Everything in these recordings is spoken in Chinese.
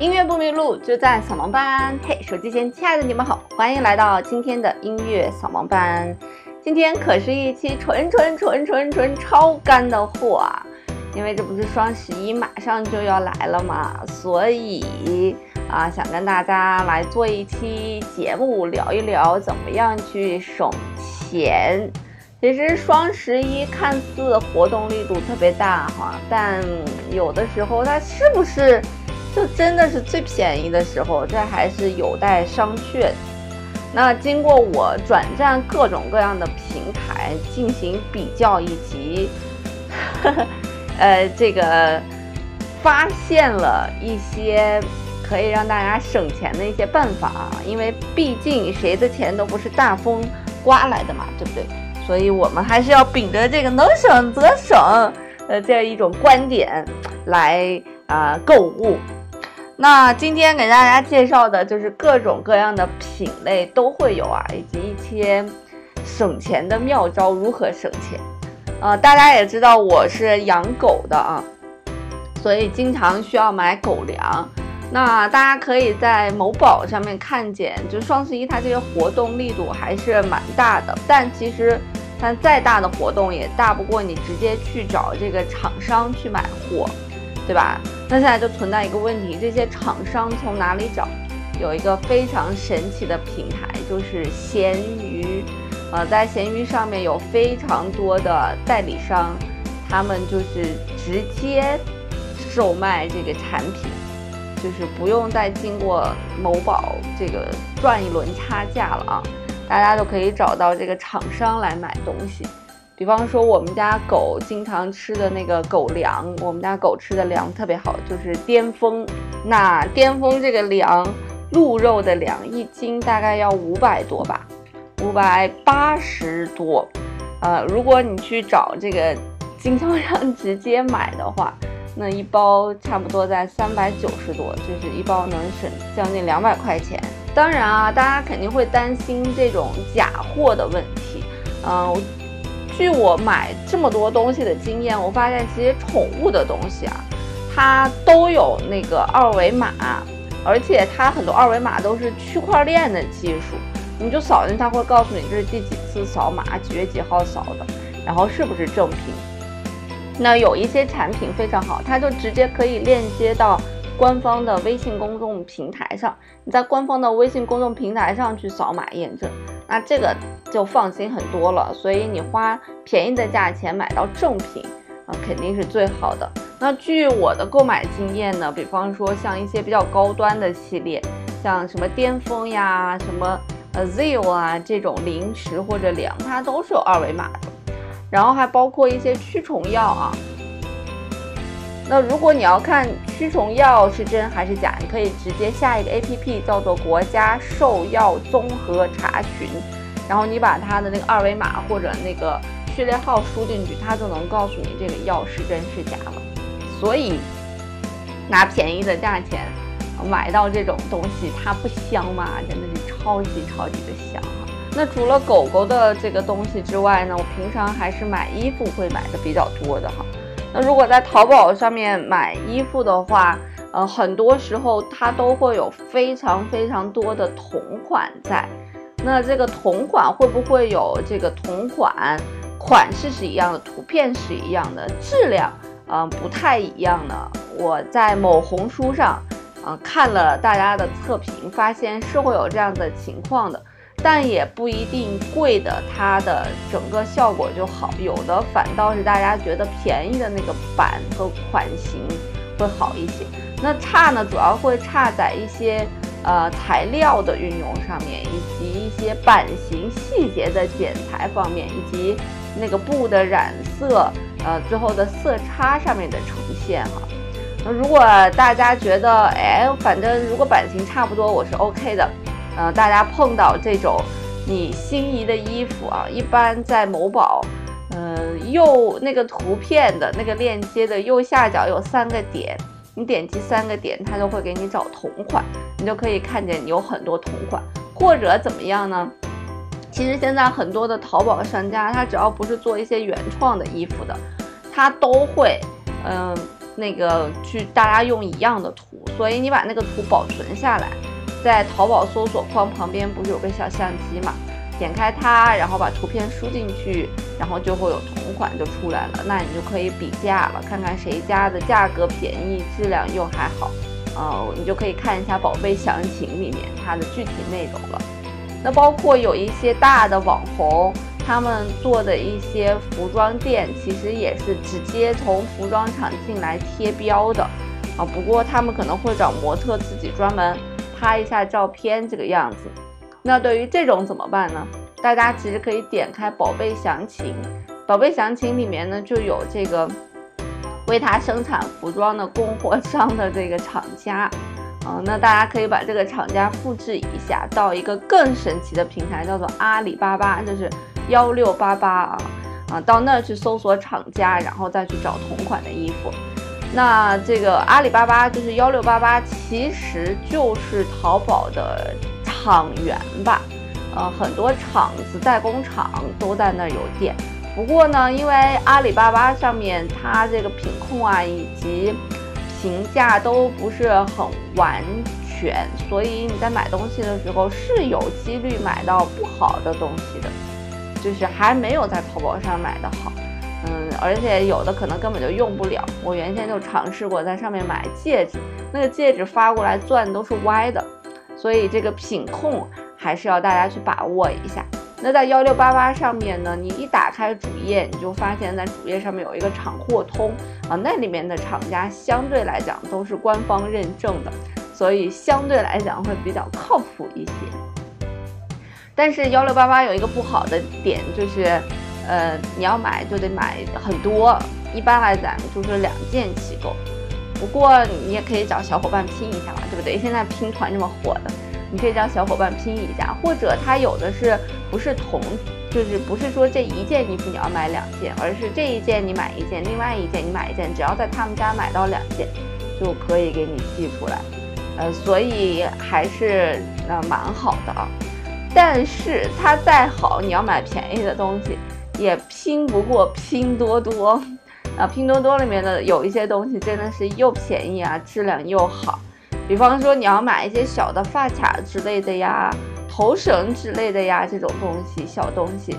音乐不迷路，就在扫盲班。嘿，手机前亲爱的你们好，欢迎来到今天的音乐扫盲班。今天可是一期纯纯纯纯纯超干的货啊！因为这不是双十一马上就要来了嘛，所以啊，想跟大家来做一期节目，聊一聊怎么样去省钱。其实双十一看似活动力度特别大哈，但有的时候它是不是？就真的是最便宜的时候，这还是有待商榷。那经过我转战各种各样的平台进行比较以及，呃，这个发现了一些可以让大家省钱的一些办法啊。因为毕竟谁的钱都不是大风刮来的嘛，对不对？所以我们还是要秉着这个能省则省呃这样一种观点来啊购物。那今天给大家介绍的就是各种各样的品类都会有啊，以及一些省钱的妙招，如何省钱？呃，大家也知道我是养狗的啊，所以经常需要买狗粮。那大家可以在某宝上面看见，就双十一它这个活动力度还是蛮大的，但其实它再大的活动也大不过你直接去找这个厂商去买货。对吧？那现在就存在一个问题，这些厂商从哪里找？有一个非常神奇的平台，就是闲鱼。呃，在闲鱼上面有非常多的代理商，他们就是直接售卖这个产品，就是不用再经过某宝这个赚一轮差价了啊！大家都可以找到这个厂商来买东西。比方说，我们家狗经常吃的那个狗粮，我们家狗吃的粮特别好，就是巅峰。那巅峰这个粮，鹿肉的粮一斤大概要五百多吧，五百八十多。呃，如果你去找这个经销商直接买的话，那一包差不多在三百九十多，就是一包能省将近两百块钱。当然啊，大家肯定会担心这种假货的问题，嗯。据我买这么多东西的经验，我发现其实宠物的东西啊，它都有那个二维码，而且它很多二维码都是区块链的技术，你就扫进，它会告诉你这是第几次扫码，几月几号扫的，然后是不是正品。那有一些产品非常好，它就直接可以链接到官方的微信公众平台上，你在官方的微信公众平台上去扫码验证。那这个就放心很多了，所以你花便宜的价钱买到正品啊，肯定是最好的。那据我的购买经验呢，比方说像一些比较高端的系列，像什么巅峰呀、什么呃 Zio 啊这种零食或者粮，它都是有二维码的。然后还包括一些驱虫药啊。那如果你要看驱虫药是真还是假，你可以直接下一个 A P P，叫做国家兽药综合查询，然后你把它的那个二维码或者那个序列号输进去，它就能告诉你这个药是真是假了。所以拿便宜的价钱买到这种东西，它不香吗？真的是超级超级的香啊！那除了狗狗的这个东西之外呢，我平常还是买衣服会买的比较多的哈。那如果在淘宝上面买衣服的话，呃，很多时候它都会有非常非常多的同款在。那这个同款会不会有这个同款款式是一样的，图片是一样的，质量嗯不太一样呢？我在某红书上，嗯看了大家的测评，发现是会有这样的情况的。但也不一定贵的，它的整个效果就好，有的反倒是大家觉得便宜的那个版和款型会好一些。那差呢，主要会差在一些呃材料的运用上面，以及一些版型细节的剪裁方面，以及那个布的染色，呃最后的色差上面的呈现哈。那如果大家觉得，哎，反正如果版型差不多，我是 OK 的。呃，大家碰到这种你心仪的衣服啊，一般在某宝，嗯，右那个图片的那个链接的右下角有三个点，你点击三个点，它就会给你找同款，你就可以看见有很多同款，或者怎么样呢？其实现在很多的淘宝商家，他只要不是做一些原创的衣服的，他都会，嗯。那个去大家用一样的图，所以你把那个图保存下来，在淘宝搜索框旁边不是有个小相机嘛？点开它，然后把图片输进去，然后就会有同款就出来了。那你就可以比价了，看看谁家的价格便宜，质量又还好。呃，你就可以看一下宝贝详情里面它的具体内容了。那包括有一些大的网红，他们做的一些服装店，其实也是直接从服装厂进来贴标的啊。不过他们可能会找模特自己专门拍一下照片这个样子。那对于这种怎么办呢？大家其实可以点开宝贝详情，宝贝详情里面呢就有这个为他生产服装的供货商的这个厂家，嗯，那大家可以把这个厂家复制一下到一个更神奇的平台，叫做阿里巴巴，就是幺六八八啊啊，到那儿去搜索厂家，然后再去找同款的衣服。那这个阿里巴巴就是幺六八八，其实就是淘宝的。厂源吧，呃，很多厂子、代工厂都在那儿有店。不过呢，因为阿里巴巴上面它这个品控啊以及评价都不是很完全，所以你在买东西的时候是有几率买到不好的东西的，就是还没有在淘宝上买的好。嗯，而且有的可能根本就用不了。我原先就尝试过在上面买戒指，那个戒指发过来钻都是歪的。所以这个品控还是要大家去把握一下。那在幺六八八上面呢，你一打开主页，你就发现在主页上面有一个厂货通啊，那里面的厂家相对来讲都是官方认证的，所以相对来讲会比较靠谱一些。但是幺六八八有一个不好的点就是，呃，你要买就得买很多，一般来讲就是两件起购。不过你也可以找小伙伴拼一下嘛，对不对？现在拼团这么火的，你可以找小伙伴拼一下，或者他有的是不是同，就是不是说这一件衣服你要买两件，而是这一件你买一件，另外一件你买一件，只要在他们家买到两件，就可以给你寄出来。呃，所以还是呃蛮好的啊。但是它再好，你要买便宜的东西，也拼不过拼多多。啊，拼多多里面的有一些东西真的是又便宜啊，质量又好。比方说你要买一些小的发卡之类的呀，头绳之类的呀，这种东西小东西，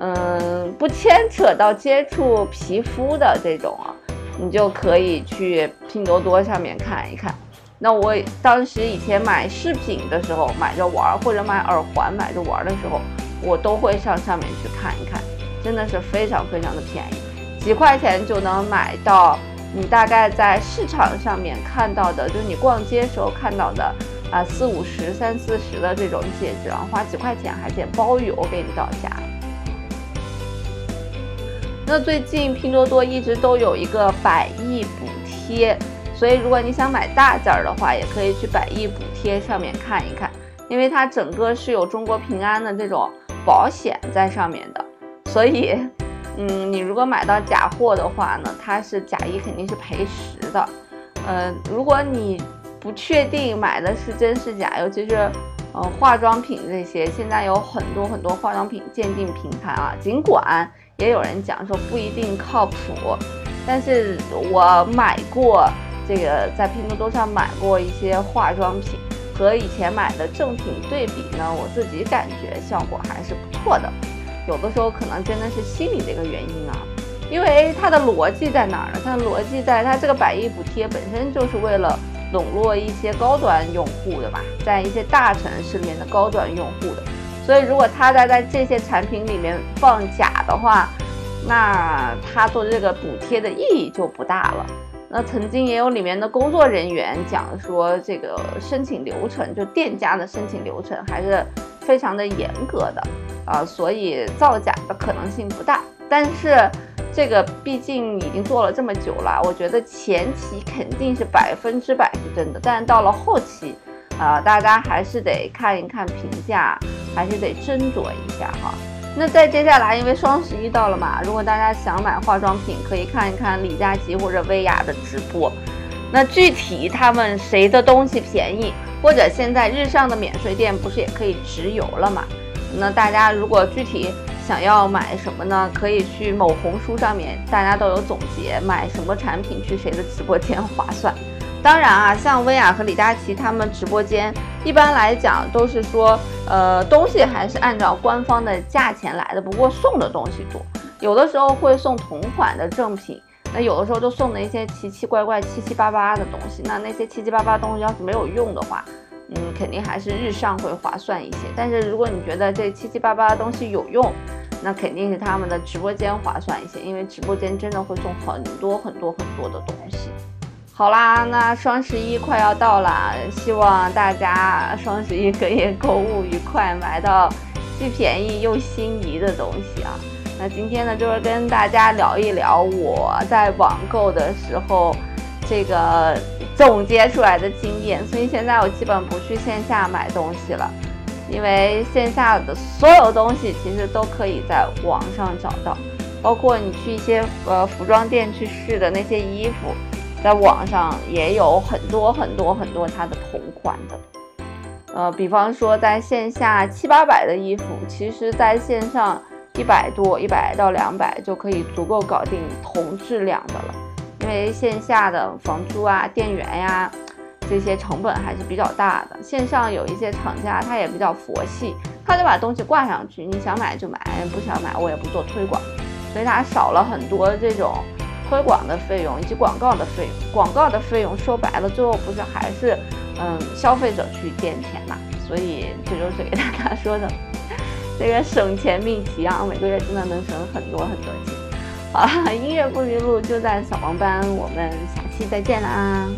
嗯，不牵扯到接触皮肤的这种啊，你就可以去拼多多上面看一看。那我当时以前买饰品的时候买着玩，或者买耳环买着玩的时候，我都会上上面去看一看，真的是非常非常的便宜。几块钱就能买到你大概在市场上面看到的，就是你逛街时候看到的啊，四五十、三四十的这种戒指啊，花几块钱还减包邮给你到家。那最近拼多多一直都有一个百亿补贴，所以如果你想买大件儿的话，也可以去百亿补贴上面看一看，因为它整个是有中国平安的这种保险在上面的，所以。嗯，你如果买到假货的话呢，它是假一肯定是赔十的。呃，如果你不确定买的是真是假，尤其是呃化妆品这些，现在有很多很多化妆品鉴定平台啊，尽管也有人讲说不一定靠谱，但是我买过这个在拼多多上买过一些化妆品，和以前买的正品对比呢，我自己感觉效果还是不错的。有的时候可能真的是心理的一个原因啊，因为它的逻辑在哪儿呢？它的逻辑在它这个百亿补贴本身就是为了笼络一些高端用户的嘛，在一些大城市里面的高端用户的。所以如果他在在这些产品里面放假的话，那他做这个补贴的意义就不大了。那曾经也有里面的工作人员讲说，这个申请流程就店家的申请流程还是非常的严格的。啊，所以造假的可能性不大，但是这个毕竟已经做了这么久了，我觉得前期肯定是百分之百是真的，但到了后期，啊，大家还是得看一看评价，还是得斟酌一下哈。那在接下来，因为双十一到了嘛，如果大家想买化妆品，可以看一看李佳琦或者薇娅的直播。那具体他们谁的东西便宜，或者现在日上的免税店不是也可以直邮了嘛？那大家如果具体想要买什么呢？可以去某红书上面，大家都有总结，买什么产品去谁的直播间划算。当然啊，像薇娅和李佳琦他们直播间，一般来讲都是说，呃，东西还是按照官方的价钱来的，不过送的东西多，有的时候会送同款的正品，那有的时候就送的一些奇奇怪怪、七七八八的东西。那那些七七八八东西要是没有用的话，嗯，肯定还是日上会划算一些。但是如果你觉得这七七八八的东西有用，那肯定是他们的直播间划算一些，因为直播间真的会送很多很多很多的东西。好啦，那双十一快要到了，希望大家双十一可以购物愉快，买到既便宜又心仪的东西啊。那今天呢，就是跟大家聊一聊我在网购的时候这个总结出来的经验。所以现在我基本不去线下买东西了，因为线下的所有东西其实都可以在网上找到，包括你去一些呃服装店去试的那些衣服。在网上也有很多很多很多它的同款的，呃，比方说在线下七八百的衣服，其实在线上一百多，一百到两百就可以足够搞定同质量的了。因为线下的房租啊、店员呀这些成本还是比较大的。线上有一些厂家他也比较佛系，他就把东西挂上去，你想买就买，不想买我也不做推广，所以它少了很多这种。推广的费用以及广告的费用，广告的费用说白了，最后不是还是嗯消费者去垫钱嘛？所以这就是给大家说的 这个省钱秘籍啊，每个月真的能省很多很多钱。好，音乐不迷路就在小黄班，我们下期再见啦！